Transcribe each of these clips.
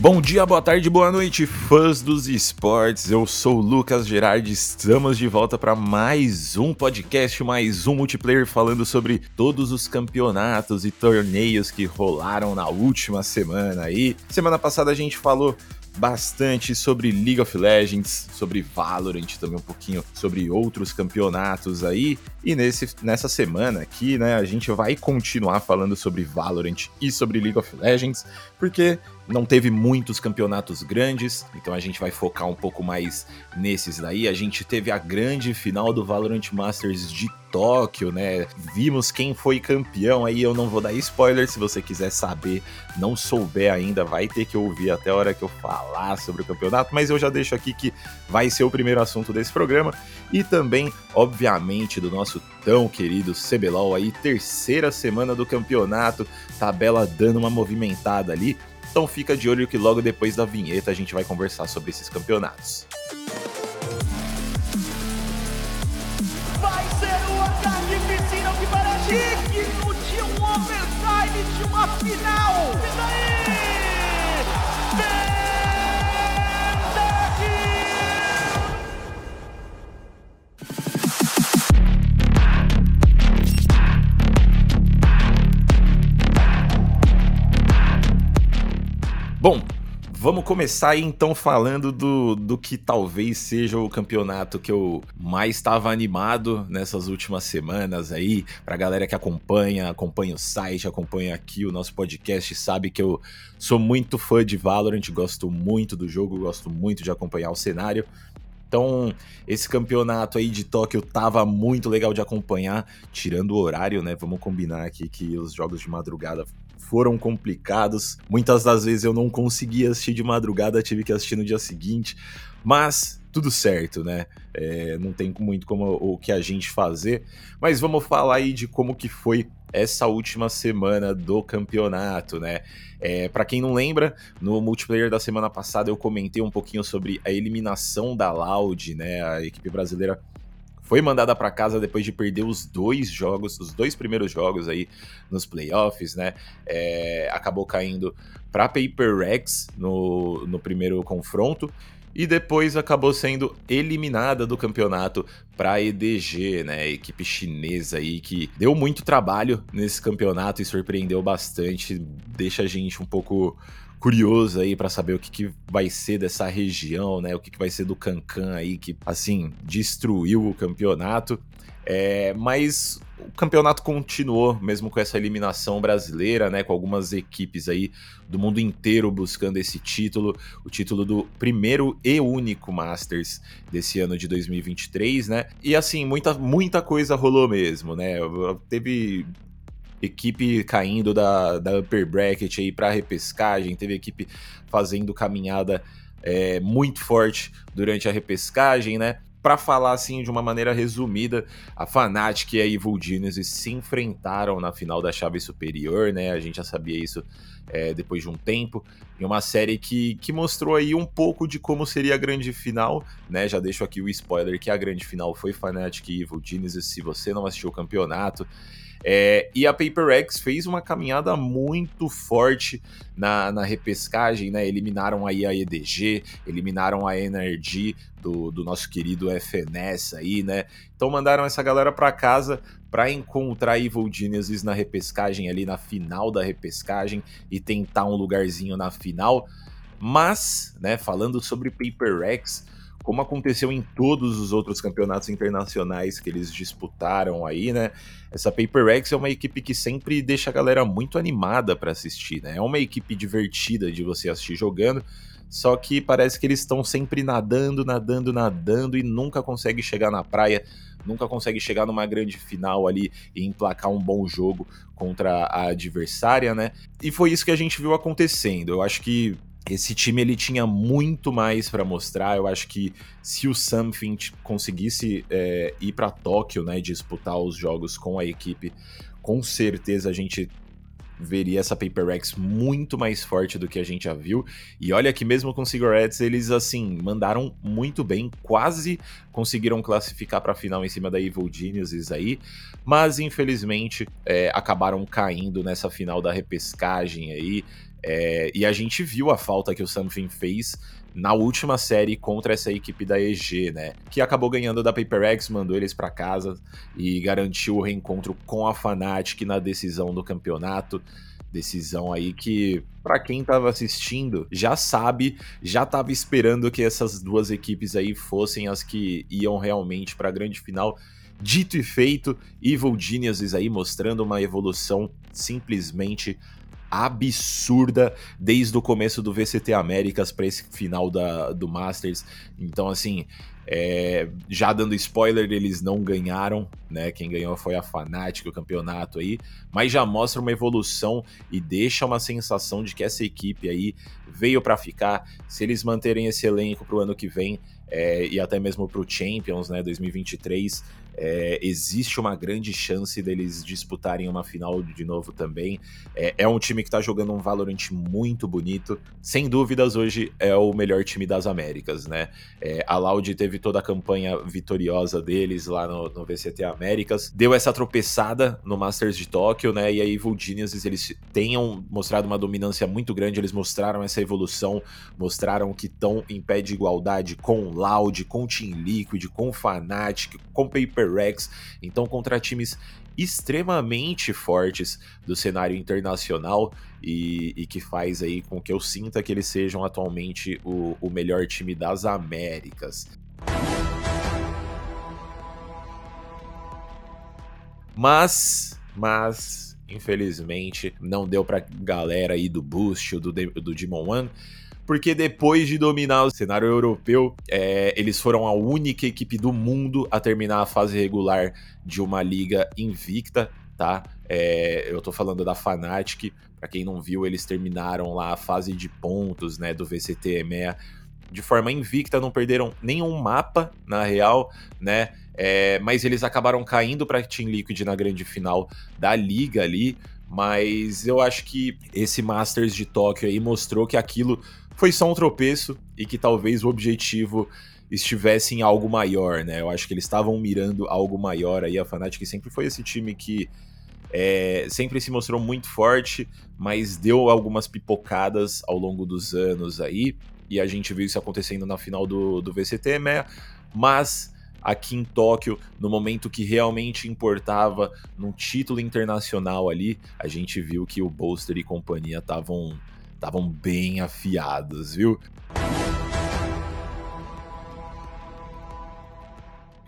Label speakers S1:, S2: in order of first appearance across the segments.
S1: Bom dia, boa tarde, boa noite, fãs dos esportes. Eu sou o Lucas Gerardi. Estamos de volta para mais um podcast, mais um multiplayer falando sobre todos os campeonatos e torneios que rolaram na última semana aí. Semana passada a gente falou bastante sobre League of Legends, sobre Valorant, também um pouquinho sobre outros campeonatos aí. E nesse, nessa semana aqui, né, a gente vai continuar falando sobre Valorant e sobre League of Legends, porque não teve muitos campeonatos grandes, então a gente vai focar um pouco mais nesses daí. A gente teve a grande final do Valorant Masters de Tóquio, né? Vimos quem foi campeão aí, eu não vou dar spoiler, se você quiser saber, não souber ainda, vai ter que ouvir até a hora que eu falar sobre o campeonato, mas eu já deixo aqui que vai ser o primeiro assunto desse programa e também, obviamente, do nosso tão querido CBLOL aí, terceira semana do campeonato, tabela dando uma movimentada ali. Então fica de olho que logo depois da vinheta a gente vai conversar sobre esses campeonatos. Vamos começar aí então falando do, do que talvez seja o campeonato que eu mais estava animado nessas últimas semanas aí. Pra galera que acompanha, acompanha o site, acompanha aqui o nosso podcast, sabe que eu sou muito fã de Valorant, gosto muito do jogo, gosto muito de acompanhar o cenário. Então, esse campeonato aí de Tóquio tava muito legal de acompanhar, tirando o horário, né? Vamos combinar aqui que os jogos de madrugada foram complicados. Muitas das vezes eu não conseguia assistir de madrugada, tive que assistir no dia seguinte. Mas tudo certo, né? É, não tem muito como o que a gente fazer. Mas vamos falar aí de como que foi essa última semana do campeonato, né? É, para quem não lembra, no multiplayer da semana passada eu comentei um pouquinho sobre a eliminação da Loud, né? A equipe brasileira foi mandada para casa depois de perder os dois jogos, os dois primeiros jogos aí nos playoffs, né? É, acabou caindo para Paper Rex no, no primeiro confronto e depois acabou sendo eliminada do campeonato para EDG, né, equipe chinesa aí que deu muito trabalho nesse campeonato e surpreendeu bastante, deixa a gente um pouco curioso aí para saber o que, que, vai ser dessa região, né? O que, que vai ser do Cancan aí, que assim destruiu o campeonato. É, mas o campeonato continuou, mesmo com essa eliminação brasileira, né? Com algumas equipes aí do mundo inteiro buscando esse título, o título do primeiro e único Masters desse ano de 2023, né? E assim, muita, muita coisa rolou mesmo, né? Teve equipe caindo da, da upper bracket aí para repescagem, teve equipe fazendo caminhada é, muito forte durante a repescagem, né? Para falar assim de uma maneira resumida, a Fnatic e a Evil Genius se enfrentaram na final da chave superior, né? A gente já sabia isso é, depois de um tempo, em uma série que, que mostrou aí um pouco de como seria a grande final, né? Já deixo aqui o spoiler que a grande final foi Fnatic e Evil Genius, se você não assistiu o campeonato. É, e a PaperX fez uma caminhada muito forte na, na repescagem, né? Eliminaram aí a EDG, eliminaram a Energy do, do nosso querido FNS aí, né? Então mandaram essa galera para casa para encontrar Evil Geniuses na repescagem ali na final da repescagem e tentar um lugarzinho na final. Mas, né, falando sobre PaperX, como aconteceu em todos os outros campeonatos internacionais que eles disputaram aí, né? Essa Paper X é uma equipe que sempre deixa a galera muito animada para assistir, né? É uma equipe divertida de você assistir jogando, só que parece que eles estão sempre nadando, nadando, nadando e nunca conseguem chegar na praia, nunca conseguem chegar numa grande final ali e emplacar um bom jogo contra a adversária, né? E foi isso que a gente viu acontecendo. Eu acho que esse time ele tinha muito mais para mostrar. Eu acho que se o Something conseguisse é, ir para Tóquio, né, disputar os jogos com a equipe, com certeza a gente veria essa Paper X muito mais forte do que a gente já viu. E olha que mesmo com Cigarettes, eles assim mandaram muito bem, quase conseguiram classificar para a final em cima da Evil Geniuses aí, mas infelizmente é, acabaram caindo nessa final da repescagem aí. É, e a gente viu a falta que o Something fez na última série contra essa equipe da EG, né? Que acabou ganhando da PaperX, mandou eles para casa e garantiu o reencontro com a Fnatic na decisão do campeonato. Decisão aí que, para quem tava assistindo, já sabe, já tava esperando que essas duas equipes aí fossem as que iam realmente para a grande final. Dito e feito, Evil Geniuses aí mostrando uma evolução simplesmente absurda desde o começo do VCT Américas para esse final da, do Masters. Então, assim, é, já dando spoiler, eles não ganharam, né? Quem ganhou foi a Fnatic, o campeonato aí, mas já mostra uma evolução e deixa uma sensação de que essa equipe aí veio para ficar. Se eles manterem esse elenco para o ano que vem é, e até mesmo para o Champions, né, 2023, é, existe uma grande chance deles disputarem uma final de novo também. É, é um time que está jogando um Valorant muito bonito. Sem dúvidas, hoje é o melhor time das Américas, né? É, a Loud teve toda a campanha vitoriosa deles lá no, no, VCT Américas. Deu essa tropeçada no Masters de Tóquio, né? E a Evil Geniuses, eles tenham mostrado uma dominância muito grande, eles mostraram essa evolução, mostraram que estão em pé de igualdade com Loud, com Team Liquid, com Fnatic, com Paper Rex. Então, contra times extremamente fortes do cenário internacional e, e, que faz aí com que eu sinta que eles sejam atualmente o, o melhor time das Américas. Mas, mas, infelizmente, não deu pra galera aí do Boost, do, do Demon One porque depois de dominar o cenário europeu, é, eles foram a única equipe do mundo a terminar a fase regular de uma liga invicta, tá? É, eu tô falando da Fnatic, para quem não viu, eles terminaram lá a fase de pontos, né, do VCT EMEA de forma invicta, não perderam nenhum mapa, na real, né? É, mas eles acabaram caindo para Team Liquid na grande final da liga ali. Mas eu acho que esse Masters de Tóquio aí mostrou que aquilo foi só um tropeço e que talvez o objetivo estivesse em algo maior, né? Eu acho que eles estavam mirando algo maior aí. A Fnatic sempre foi esse time que é, sempre se mostrou muito forte, mas deu algumas pipocadas ao longo dos anos aí. E a gente viu isso acontecendo na final do, do VCT, né? Mas aqui em Tóquio, no momento que realmente importava num título internacional ali, a gente viu que o Bolster e companhia estavam estavam bem afiados, viu?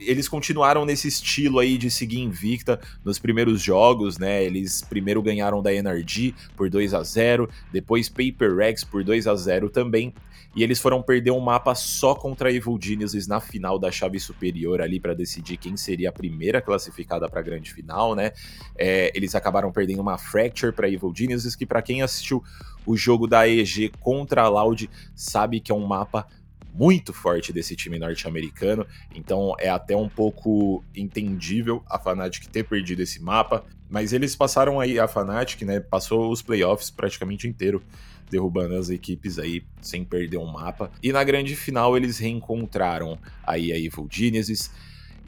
S1: Eles continuaram nesse estilo aí de seguir invicta nos primeiros jogos, né? Eles primeiro ganharam da NRG por 2 a 0, depois Paper Rex por 2 a 0 também. E eles foram perder um mapa só contra Evil Geniuses na final da chave superior ali para decidir quem seria a primeira classificada para a grande final, né? É, eles acabaram perdendo uma Fracture para Evil Geniuses, que para quem assistiu o jogo da EG contra a Loud sabe que é um mapa muito forte desse time norte-americano, então é até um pouco entendível a Fnatic ter perdido esse mapa, mas eles passaram aí a Fnatic, né, passou os playoffs praticamente inteiro derrubando as equipes aí sem perder um mapa. E na grande final eles reencontraram aí a Evil Genesis,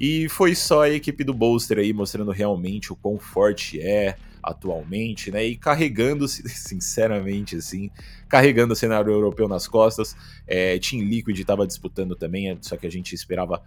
S1: e foi só a equipe do Bolster aí mostrando realmente o quão forte é, atualmente, né? E carregando, sinceramente, assim, carregando o cenário europeu nas costas. É, Team Liquid estava disputando também, só que a gente esperava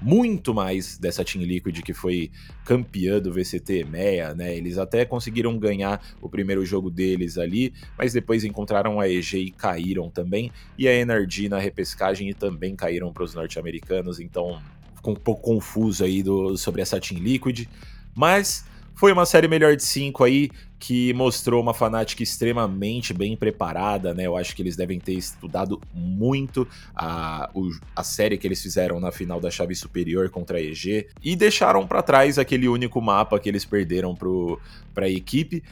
S1: muito mais dessa Team Liquid que foi campeã do VCT EMEA, né? Eles até conseguiram ganhar o primeiro jogo deles ali, mas depois encontraram a EG e caíram também, e a Energy na repescagem e também caíram para os norte-americanos, então ficou um pouco confuso aí do, sobre essa Team Liquid, mas foi uma série melhor de cinco aí, que mostrou uma Fnatic extremamente bem preparada, né? Eu acho que eles devem ter estudado muito a, o, a série que eles fizeram na final da chave superior contra a EG e deixaram para trás aquele único mapa que eles perderam para a equipe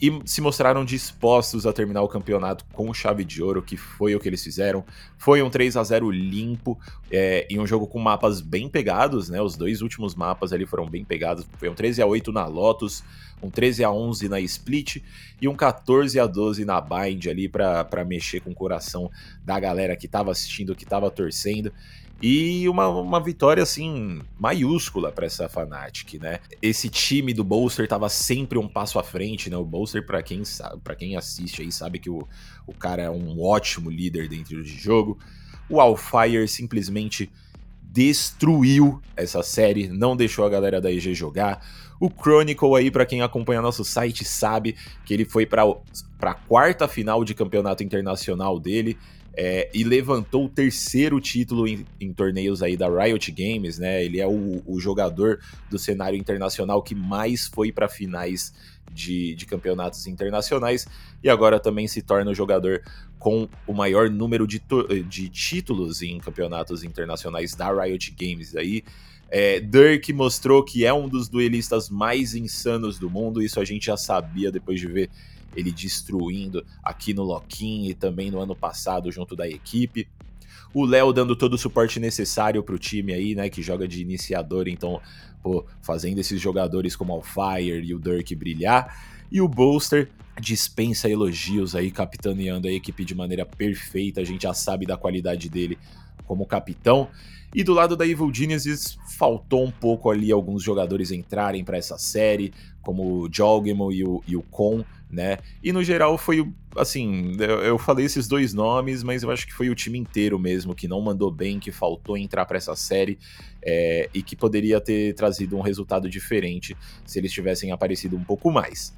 S1: e se mostraram dispostos a terminar o campeonato com chave de ouro, que foi o que eles fizeram. Foi um 3 a 0 limpo, é, em um jogo com mapas bem pegados, né? Os dois últimos mapas ali foram bem pegados. Foi um 13 a 8 na Lotus, um 13 a 11 na Split e um 14 a 12 na Bind ali para mexer com o coração da galera que estava assistindo, que estava torcendo. E uma, uma vitória assim maiúscula para essa Fnatic, né? Esse time do Bolster tava sempre um passo à frente, né? O Bolster para quem sabe, para quem assiste aí sabe que o, o cara é um ótimo líder dentro de jogo. O Alfire simplesmente destruiu essa série, não deixou a galera da EG jogar. O Chronicle aí, para quem acompanha nosso site, sabe que ele foi para a quarta final de campeonato internacional dele é, e levantou o terceiro título em, em, torneios aí da Riot Games, né? Ele é o, o jogador do cenário internacional que mais foi para finais de, de, campeonatos internacionais e agora também se torna o jogador com o maior número de, de títulos em campeonatos internacionais da Riot Games aí. É, Dirk mostrou que é um dos duelistas mais insanos do mundo, isso a gente já sabia depois de ver ele destruindo aqui no Loquim e também no ano passado junto da equipe. O Léo dando todo o suporte necessário para o time aí, né, que joga de iniciador, então, pô, fazendo esses jogadores como o Fire e o Dirk brilhar. E o Bolster dispensa elogios aí, capitaneando a equipe de maneira perfeita, a gente já sabe da qualidade dele como capitão. E do lado da Evil Geniuses, faltou um pouco ali alguns jogadores entrarem para essa série, como o Jogemo e o, e o Con, né? E no geral foi, assim, eu, falei esses dois nomes, mas eu acho que foi o time inteiro mesmo que não mandou bem, que faltou entrar para essa série é, e que poderia ter trazido um resultado diferente se eles tivessem aparecido um pouco mais.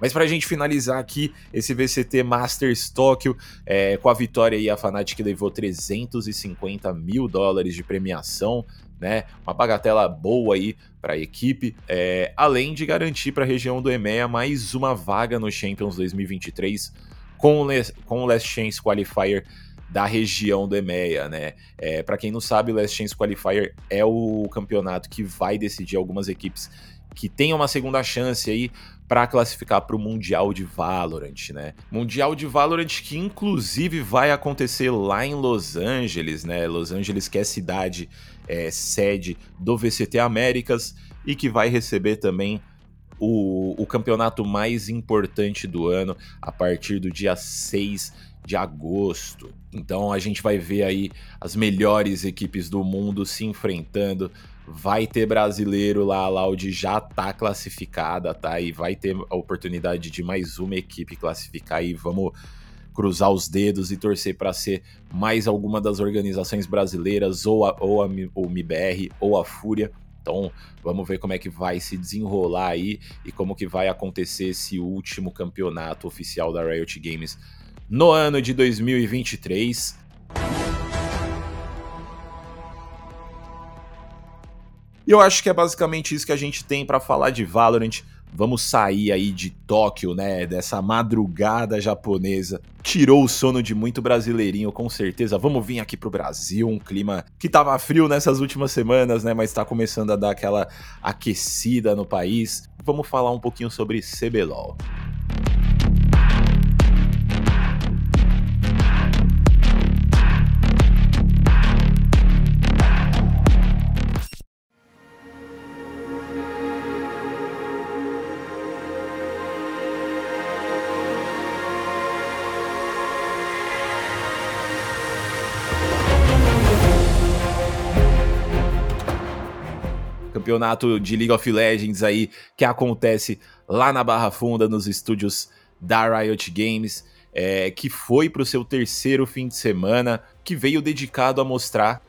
S1: Mas para a gente finalizar aqui esse VCT Masters Tóquio, é, com a vitória aí, a Fnatic levou 350 mil dólares de premiação, né? Uma bagatela boa aí para a equipe, é, além de garantir para a região do EMEA mais uma vaga no Champions 2023 com o, com o Last Chance Qualifier da região do EMEA, né? É, para quem não sabe, o Last Chance Qualifier é o campeonato que vai decidir algumas equipes que tenham uma segunda chance aí para classificar para o Mundial de Valorant, né? Mundial de Valorant que inclusive vai acontecer lá em Los Angeles, né? Los Angeles que é cidade é, sede do VCT Américas e que vai receber também o, o campeonato mais importante do ano a partir do dia 6 de agosto. Então a gente vai ver aí as melhores equipes do mundo se enfrentando vai ter brasileiro lá, a Loud já tá classificada, tá? E vai ter a oportunidade de mais uma equipe classificar e vamos cruzar os dedos e torcer para ser mais alguma das organizações brasileiras, ou a, ou a ou MIBR, ou a Fúria. Então, vamos ver como é que vai se desenrolar aí e como que vai acontecer esse último campeonato oficial da Riot Games no ano de 2023. E eu acho que é basicamente isso que a gente tem para falar de Valorant. Vamos sair aí de Tóquio, né? Dessa madrugada japonesa. Tirou o sono de muito brasileirinho, com certeza. Vamos vir aqui pro Brasil, um clima que tava frio nessas últimas semanas, né? Mas tá começando a dar aquela aquecida no país. Vamos falar um pouquinho sobre CBLOL. Campeonato de League of Legends aí que acontece lá na Barra Funda, nos estúdios da Riot Games, é, que foi para o seu terceiro fim de semana, que veio dedicado a mostrar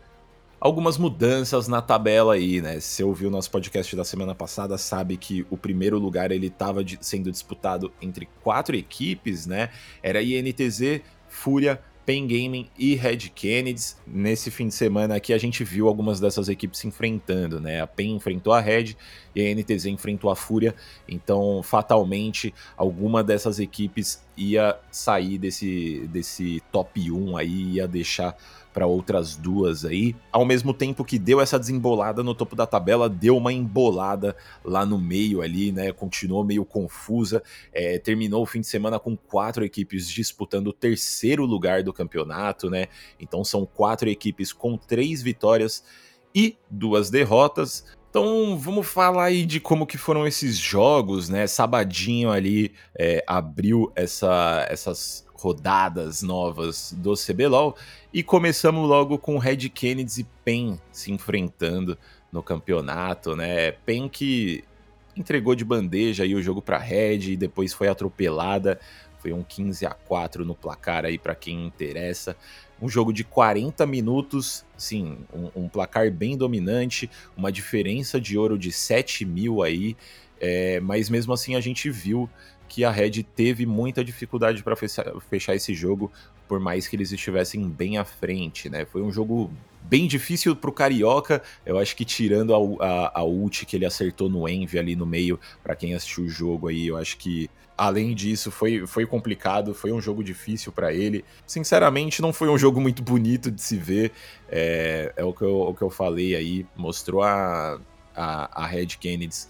S1: algumas mudanças na tabela aí, né? Se ouviu o nosso podcast da semana passada, sabe que o primeiro lugar ele estava sendo disputado entre quatro equipes, né? Era INTZ, Fúria, Pen Gaming e Red Kennedy. Nesse fim de semana aqui a gente viu algumas dessas equipes se enfrentando, né? A Pen enfrentou a Red e a NTZ enfrentou a Fúria, então fatalmente alguma dessas equipes ia sair desse, desse top 1 aí, ia deixar para outras duas aí. Ao mesmo tempo que deu essa desembolada no topo da tabela, deu uma embolada lá no meio ali, né? Continuou meio confusa. É, terminou o fim de semana com quatro equipes disputando o terceiro lugar do campeonato, né? Então são quatro equipes com três vitórias e duas derrotas. Então vamos falar aí de como que foram esses jogos, né? Sabadinho ali é, abriu essa, essas rodadas novas do CBLOL e começamos logo com Red Kennedy e PEN se enfrentando no campeonato, né? PEN que entregou de bandeja aí o jogo para Red e depois foi atropelada. Foi um 15 a 4 no placar aí para quem interessa. Um jogo de 40 minutos, sim, um, um, placar bem dominante, uma diferença de ouro de 7 mil aí, é, mas mesmo assim a gente viu que a Red teve muita dificuldade para fechar, esse jogo, por mais que eles estivessem bem à frente, né? Foi um jogo bem difícil pro Carioca, eu acho que tirando a, a, a ult que ele acertou no Envy ali no meio, para quem assistiu o jogo aí, eu acho que além disso foi, foi complicado, foi um jogo difícil para ele. Sinceramente, não foi um jogo muito bonito de se ver, é, é o, que eu, o que eu falei aí, mostrou a, a, a Red Kennedy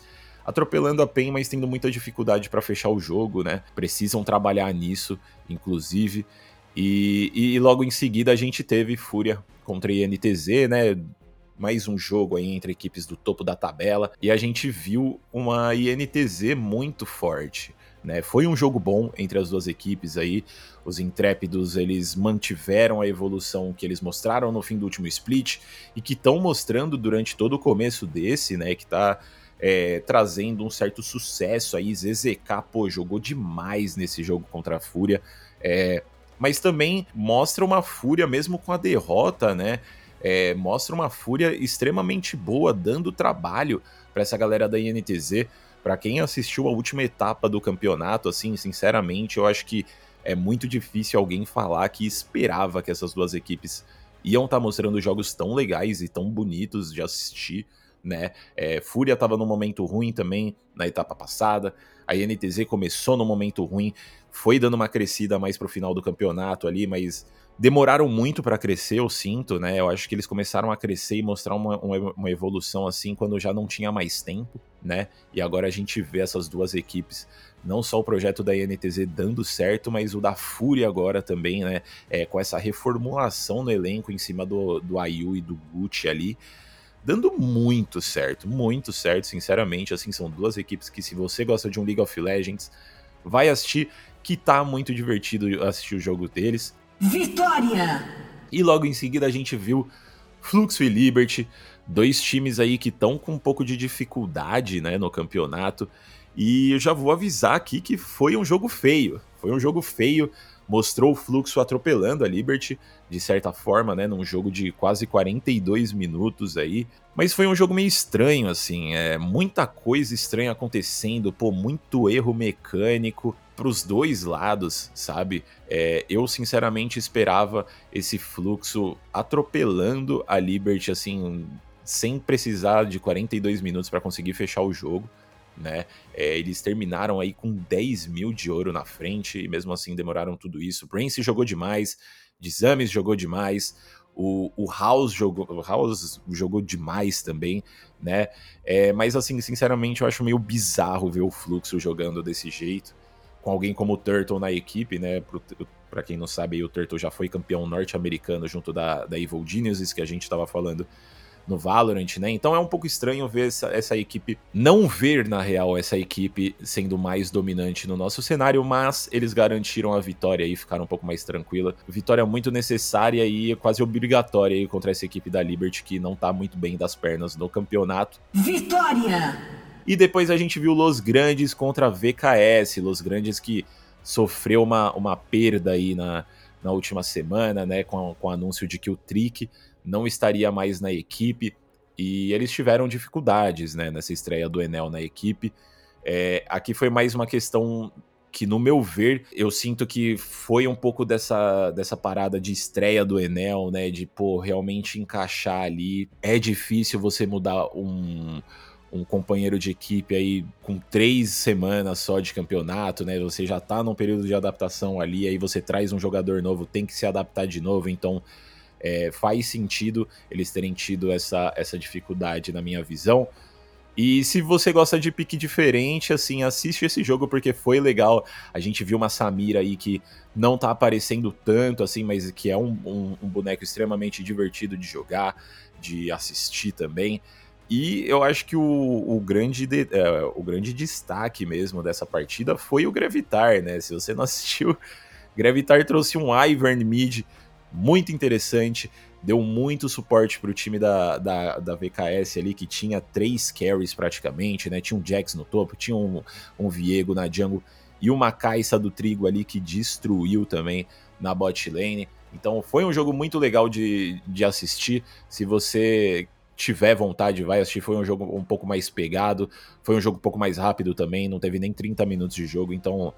S1: atropelando a PEN, mas tendo muita dificuldade para fechar o jogo, né? Precisam trabalhar nisso, inclusive. E, e logo em seguida a gente teve Fúria contra a INTZ, né? Mais um jogo aí entre equipes do topo da tabela. E a gente viu uma INTZ muito forte. Né? Foi um jogo bom entre as duas equipes aí. Os intrépidos eles mantiveram a evolução que eles mostraram no fim do último split e que estão mostrando durante todo o começo desse, né? Que tá é, trazendo um certo sucesso aí. ZZK, pô, jogou demais nesse jogo contra a Fúria. É, mas também mostra uma Fúria, mesmo com a derrota, né? É, mostra uma Fúria extremamente boa, dando trabalho para essa galera da INTZ. Para quem assistiu a última etapa do campeonato, assim, sinceramente, eu acho que é muito difícil alguém falar que esperava que essas duas equipes iam estar tá mostrando jogos tão legais e tão bonitos de assistir né? É, Fúria estava num momento ruim também na etapa passada. A INTZ começou num momento ruim, foi dando uma crescida mais pro final do campeonato ali, mas demoraram muito para crescer, eu sinto, né? Eu acho que eles começaram a crescer e mostrar uma, uma, evolução assim quando já não tinha mais tempo, né? E agora a gente vê essas duas equipes, não só o projeto da INTZ dando certo, mas o da Fúria agora também, né? É, com essa reformulação no elenco em cima do, do Ayu e do Gucci ali dando muito certo, muito certo, sinceramente. Assim, são duas equipes que, se você gosta de um League of Legends, vai assistir, que tá muito divertido assistir o jogo deles. Vitória! E logo em seguida a gente viu Fluxo e Liberty, dois times aí que estão com um pouco de dificuldade né, no campeonato. E eu já vou avisar aqui que foi um jogo feio. Foi um jogo feio mostrou o fluxo atropelando a Liberty, de certa forma, né, num jogo de quase 42 minutos aí. Mas foi um jogo meio estranho, assim, é muita coisa estranha acontecendo, pô, muito erro mecânico pros dois lados, sabe? É, eu sinceramente esperava esse fluxo atropelando a Liberty, assim, sem precisar de 42 minutos para conseguir fechar o jogo né? É, eles terminaram aí com 10 mil de ouro na frente e mesmo assim demoraram tudo isso. Prince jogou demais, Dizames jogou demais, o, o House jogou, o House jogou demais também, né? É, mas assim, sinceramente, eu acho meio bizarro ver o Fluxo jogando desse jeito, com alguém como o Turtle na equipe, né? Para quem não sabe, o Turtle já foi campeão norte-americano junto da, da Evil Geniuses, que a gente estava falando no Valorant, né? Então é um pouco estranho ver essa, essa, equipe, não ver na real essa equipe sendo mais dominante no nosso cenário, mas eles garantiram a vitória e ficaram um pouco mais tranquila. Vitória muito necessária e quase obrigatória aí contra essa equipe da Liberty que não tá muito bem das pernas no campeonato. Vitória! E depois a gente viu Los Grandes contra a VKS, Los Grandes que sofreu uma, uma perda aí na, na última semana, né, com, com o anúncio de que o Trick não estaria mais na equipe e eles tiveram dificuldades né, nessa estreia do Enel na equipe. É, aqui foi mais uma questão que, no meu ver, eu sinto que foi um pouco dessa, dessa parada de estreia do Enel, né? De, pô, realmente encaixar ali. É difícil você mudar um, um companheiro de equipe aí com três semanas só de campeonato, né? Você já tá num período de adaptação ali, aí você traz um jogador novo, tem que se adaptar de novo, então é, faz sentido eles terem tido essa, essa dificuldade na minha visão. E se você gosta de pique diferente, assim, assiste esse jogo porque foi legal. A gente viu uma Samira aí que não tá aparecendo tanto, assim, mas que é um, um, um boneco extremamente divertido de jogar, de assistir também. E eu acho que o, o grande de, uh, o grande destaque mesmo dessa partida foi o Gravitar, né? Se você não assistiu, Gravitar trouxe um Ivern mid muito interessante, deu muito suporte para o time da, da, da, VKS ali, que tinha três carries praticamente, né? Tinha um Jax no topo, tinha um, um Viego na jungle e uma Caixa do Trigo ali que destruiu também na bot lane. Então foi um jogo muito legal de, de assistir. Se você tiver vontade, vai assistir. Foi um jogo um pouco mais pegado, foi um jogo um pouco mais rápido também, não teve nem 30 minutos de jogo, então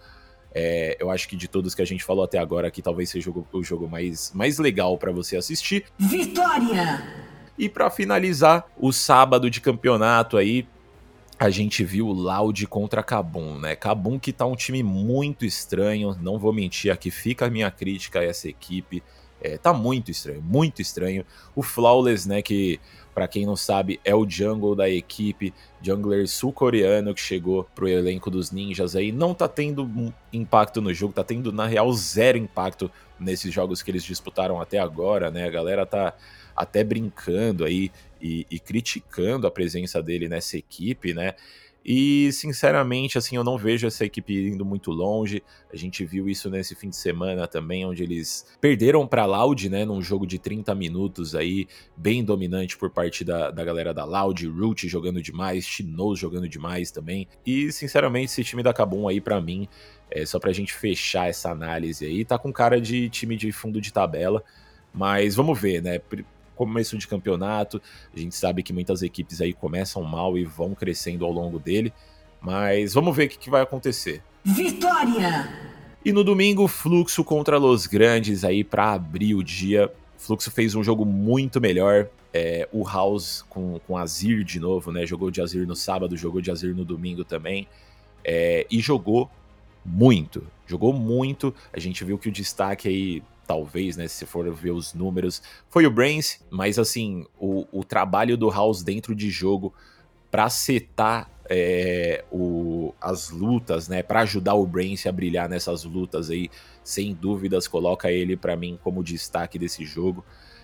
S1: é, eu acho que de todos que a gente falou até agora, aqui talvez seja o jogo, o jogo mais, mais legal para você assistir. Vitória! E para finalizar, o sábado de campeonato aí, a gente viu o Loud contra Kabum, né? Kabum que tá um time muito estranho, não vou mentir aqui, fica a minha crítica a essa equipe. É, tá muito estranho, muito estranho. O Flawless, né, que para quem não sabe, é o jungle da equipe, jungler sul-coreano que chegou pro elenco dos ninjas aí. Não tá tendo impacto no jogo, tá tendo na real zero impacto nesses jogos que eles disputaram até agora, né? A galera tá até brincando aí e, e criticando a presença dele nessa equipe, né? E, sinceramente, assim, eu não vejo essa equipe indo muito longe. A gente viu isso nesse fim de semana também, onde eles perderam para Loud, né, num jogo de 30 minutos aí, bem dominante por parte da, da galera da Loud, Root jogando demais, Chinoz jogando demais também. E, sinceramente, esse time da Kabum aí, para mim, é só pra gente fechar essa análise aí, tá com cara de time de fundo de tabela. Mas vamos ver, né? Começo de campeonato. A gente sabe que muitas equipes aí começam mal e vão crescendo ao longo dele. Mas vamos ver o que, que vai acontecer. Vitória! E no domingo, Fluxo contra Los Grandes aí para abrir o dia. Fluxo fez um jogo muito melhor. É, o House com, com Azir de novo, né? Jogou de Azir no sábado, jogou de Azir no domingo também. É, e jogou muito. Jogou muito. A gente viu que o destaque aí talvez, né? Se for ver os números, foi o Brains, mas assim, o, o trabalho do House dentro de jogo para setar é, o, as lutas, né? Para ajudar o Brains a brilhar nessas lutas aí, sem dúvidas, coloca ele para mim como destaque desse jogo.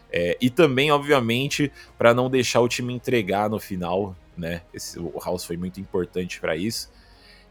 S1: É, e também, obviamente, para não deixar o time entregar no final, né? Esse, o House foi muito importante para isso.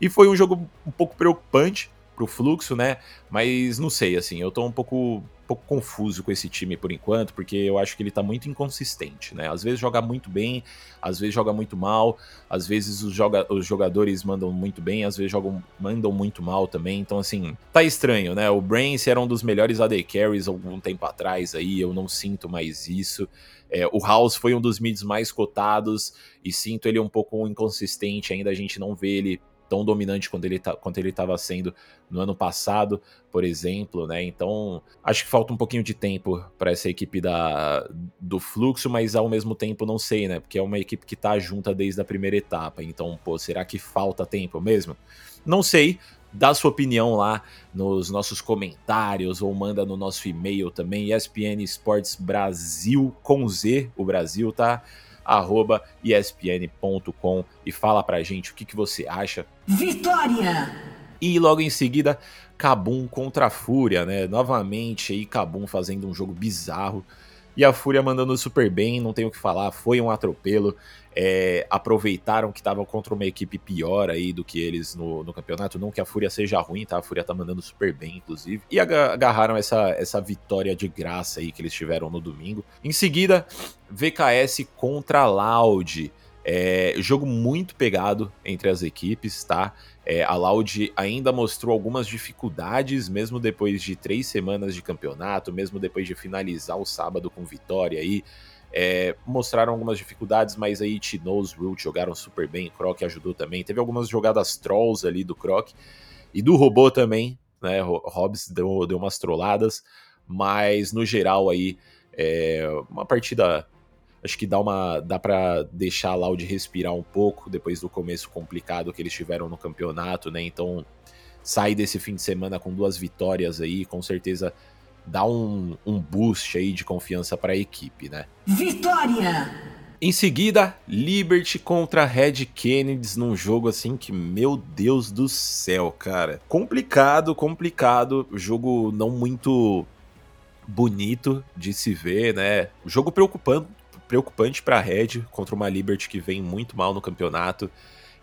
S1: E foi um jogo um pouco preocupante, pro fluxo, né? Mas não sei, assim, eu tô um pouco, pouco confuso com esse time por enquanto, porque eu acho que ele tá muito inconsistente, né? Às vezes joga muito bem, às vezes joga muito mal, às vezes os, joga os jogadores mandam muito bem, às vezes jogam, mandam muito mal também. Então, assim, tá estranho, né? O Brains era um dos melhores AD Carries algum tempo atrás aí, eu não sinto mais isso. É, o House foi um dos mids mais cotados e sinto ele um pouco inconsistente ainda. A gente não vê ele tão dominante quanto ele, tá, quanto ele estava sendo no ano passado, por exemplo, né? Então, acho que falta um pouquinho de tempo para essa equipe da, do fluxo, mas ao mesmo tempo não sei, né? Porque é uma equipe que está junta desde a primeira etapa. Então, pô, será que falta tempo mesmo? Não sei. Dá sua opinião lá nos nossos comentários ou manda no nosso e-mail também, ESPN Esportes Brasil com Z, o Brasil, tá? Arroba espn.com e fala pra gente o que, que você acha. Vitória! E logo em seguida, Cabum contra a Fúria, né? Novamente aí, Cabum fazendo um jogo bizarro. E a Fúria mandando super bem, não tenho o que falar, foi um atropelo. É, aproveitaram que estavam contra uma equipe pior aí do que eles no, no, campeonato. Não que a Fúria seja ruim, tá? A Fúria tá mandando super bem, inclusive. E agarraram essa, essa vitória de graça aí que eles tiveram no domingo. Em seguida, VKS contra Loud. É, jogo muito pegado entre as equipes, tá? É, a Loud ainda mostrou algumas dificuldades, mesmo depois de três semanas de campeonato, mesmo depois de finalizar o sábado com vitória aí. É, mostraram algumas dificuldades, mas aí Tinoz, Root jogaram super bem, Croc ajudou também. Teve algumas jogadas trolls ali do Croc e do robô também, né? Hobbs deu, deu umas trolladas, mas no geral aí é uma partida acho que dá uma dá para deixar a Loud respirar um pouco depois do começo complicado que eles tiveram no campeonato, né? Então, sair desse fim de semana com duas vitórias aí, com certeza dá um, um boost aí de confiança para a equipe, né? Vitória! Em seguida, Liberty contra Red Kennedys num jogo assim que, meu Deus do céu, cara. Complicado, complicado. Jogo não muito bonito de se ver, né? Jogo preocupante, preocupante para a Red contra uma Liberty que vem muito mal no campeonato.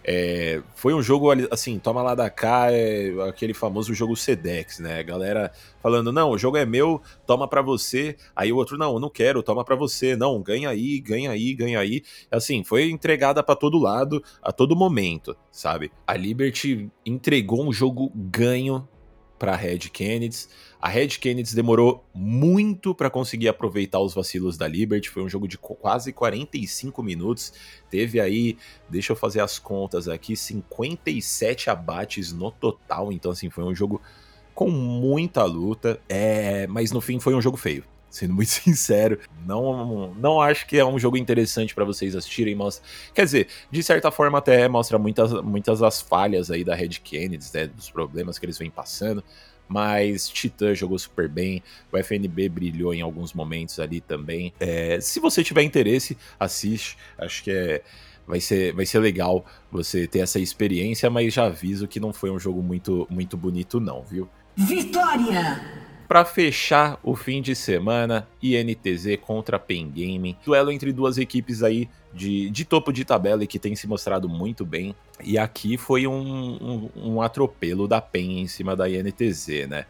S1: É, foi um jogo assim, toma lá da cá, é aquele famoso jogo Sedex, né? Galera falando, não, o jogo é meu, toma para você. Aí o outro, não, não quero, toma para você. Não, ganha aí, ganha aí, ganha aí. Assim, foi entregada para todo lado, a todo momento, sabe? A Liberty entregou um jogo ganho para Red Kennedy. A Red Kennedy demorou muito para conseguir aproveitar os vacilos da Liberty. Foi um jogo de quase 45 minutos. Teve aí, deixa eu fazer as contas aqui, 57 abates no total. Então, assim, foi um jogo com muita luta. É, mas no fim foi um jogo feio sendo muito sincero. Não, não acho que é um jogo interessante para vocês assistirem. Mostra, quer dizer, de certa forma até mostra muitas, muitas das falhas aí da Red Kennedy, né, dos problemas que eles vêm passando. Mas Titã jogou super bem, o FNB brilhou em alguns momentos ali também. É, se você tiver interesse, assiste. Acho que é, vai ser, vai ser legal você ter essa experiência, mas já aviso que não foi um jogo muito, muito bonito, não, viu? Vitória! Para fechar o fim de semana, INTZ contra Pen Gaming. Duelo entre duas equipes aí de, de topo de tabela e que tem se mostrado muito bem. E aqui foi um, um, um atropelo da PEN em cima da INTZ, né?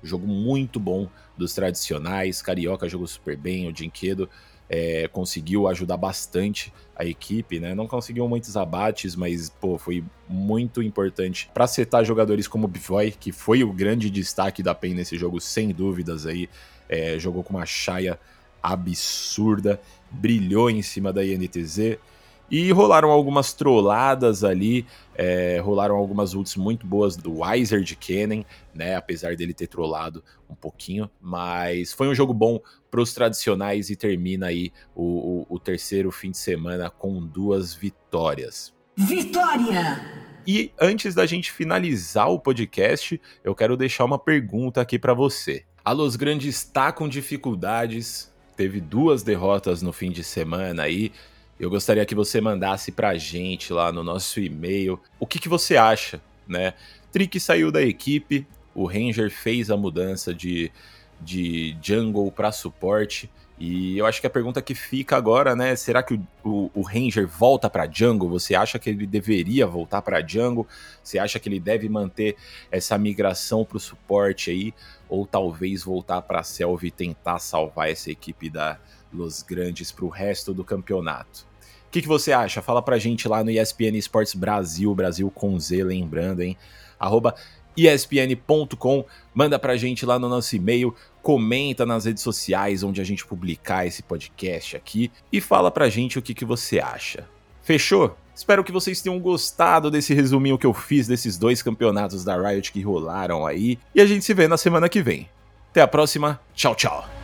S1: Jogo muito bom dos tradicionais. Carioca jogou super bem, o Dinquedo é, conseguiu ajudar bastante a equipe, né? Não conseguiu muitos abates, mas pô, foi muito importante para setar jogadores como o Bivoy, que foi o grande destaque da PEN nesse jogo, sem dúvidas aí. É, jogou com uma chaia absurda, brilhou em cima da INTZ. E rolaram algumas trolladas ali, é, rolaram algumas ults muito boas do Weiser de Kennen, né? Apesar dele ter trollado um pouquinho, mas foi um jogo bom para os tradicionais e termina aí o, o, o terceiro fim de semana com duas vitórias. Vitória! E antes da gente finalizar o podcast, eu quero deixar uma pergunta aqui para você. A Los Grandes está com dificuldades, teve duas derrotas no fim de semana aí. Eu gostaria que você mandasse pra gente lá no nosso e-mail o que, que você acha, né? Trick saiu da equipe, o Ranger fez a mudança de, de jungle para suporte. E eu acho que a pergunta que fica agora, né? Será que o, o, o Ranger volta para jungle? Você acha que ele deveria voltar para jungle? Você acha que ele deve manter essa migração para o suporte aí? Ou talvez voltar para a selva e tentar salvar essa equipe da, Los Grandes para o resto do campeonato. O que, que, você acha? Fala pra gente lá no ESPN Esportes Brasil, Brasil com Z, lembrando, hein? Arroba espn.com, manda pra gente lá no nosso e-mail, comenta nas redes sociais onde a gente publicar esse podcast aqui e fala pra gente o que, que você acha. Fechou? Espero que vocês tenham gostado desse resuminho que eu fiz desses dois campeonatos da Riot que rolaram aí. E a gente se vê na semana que vem. Até a próxima. Tchau, tchau.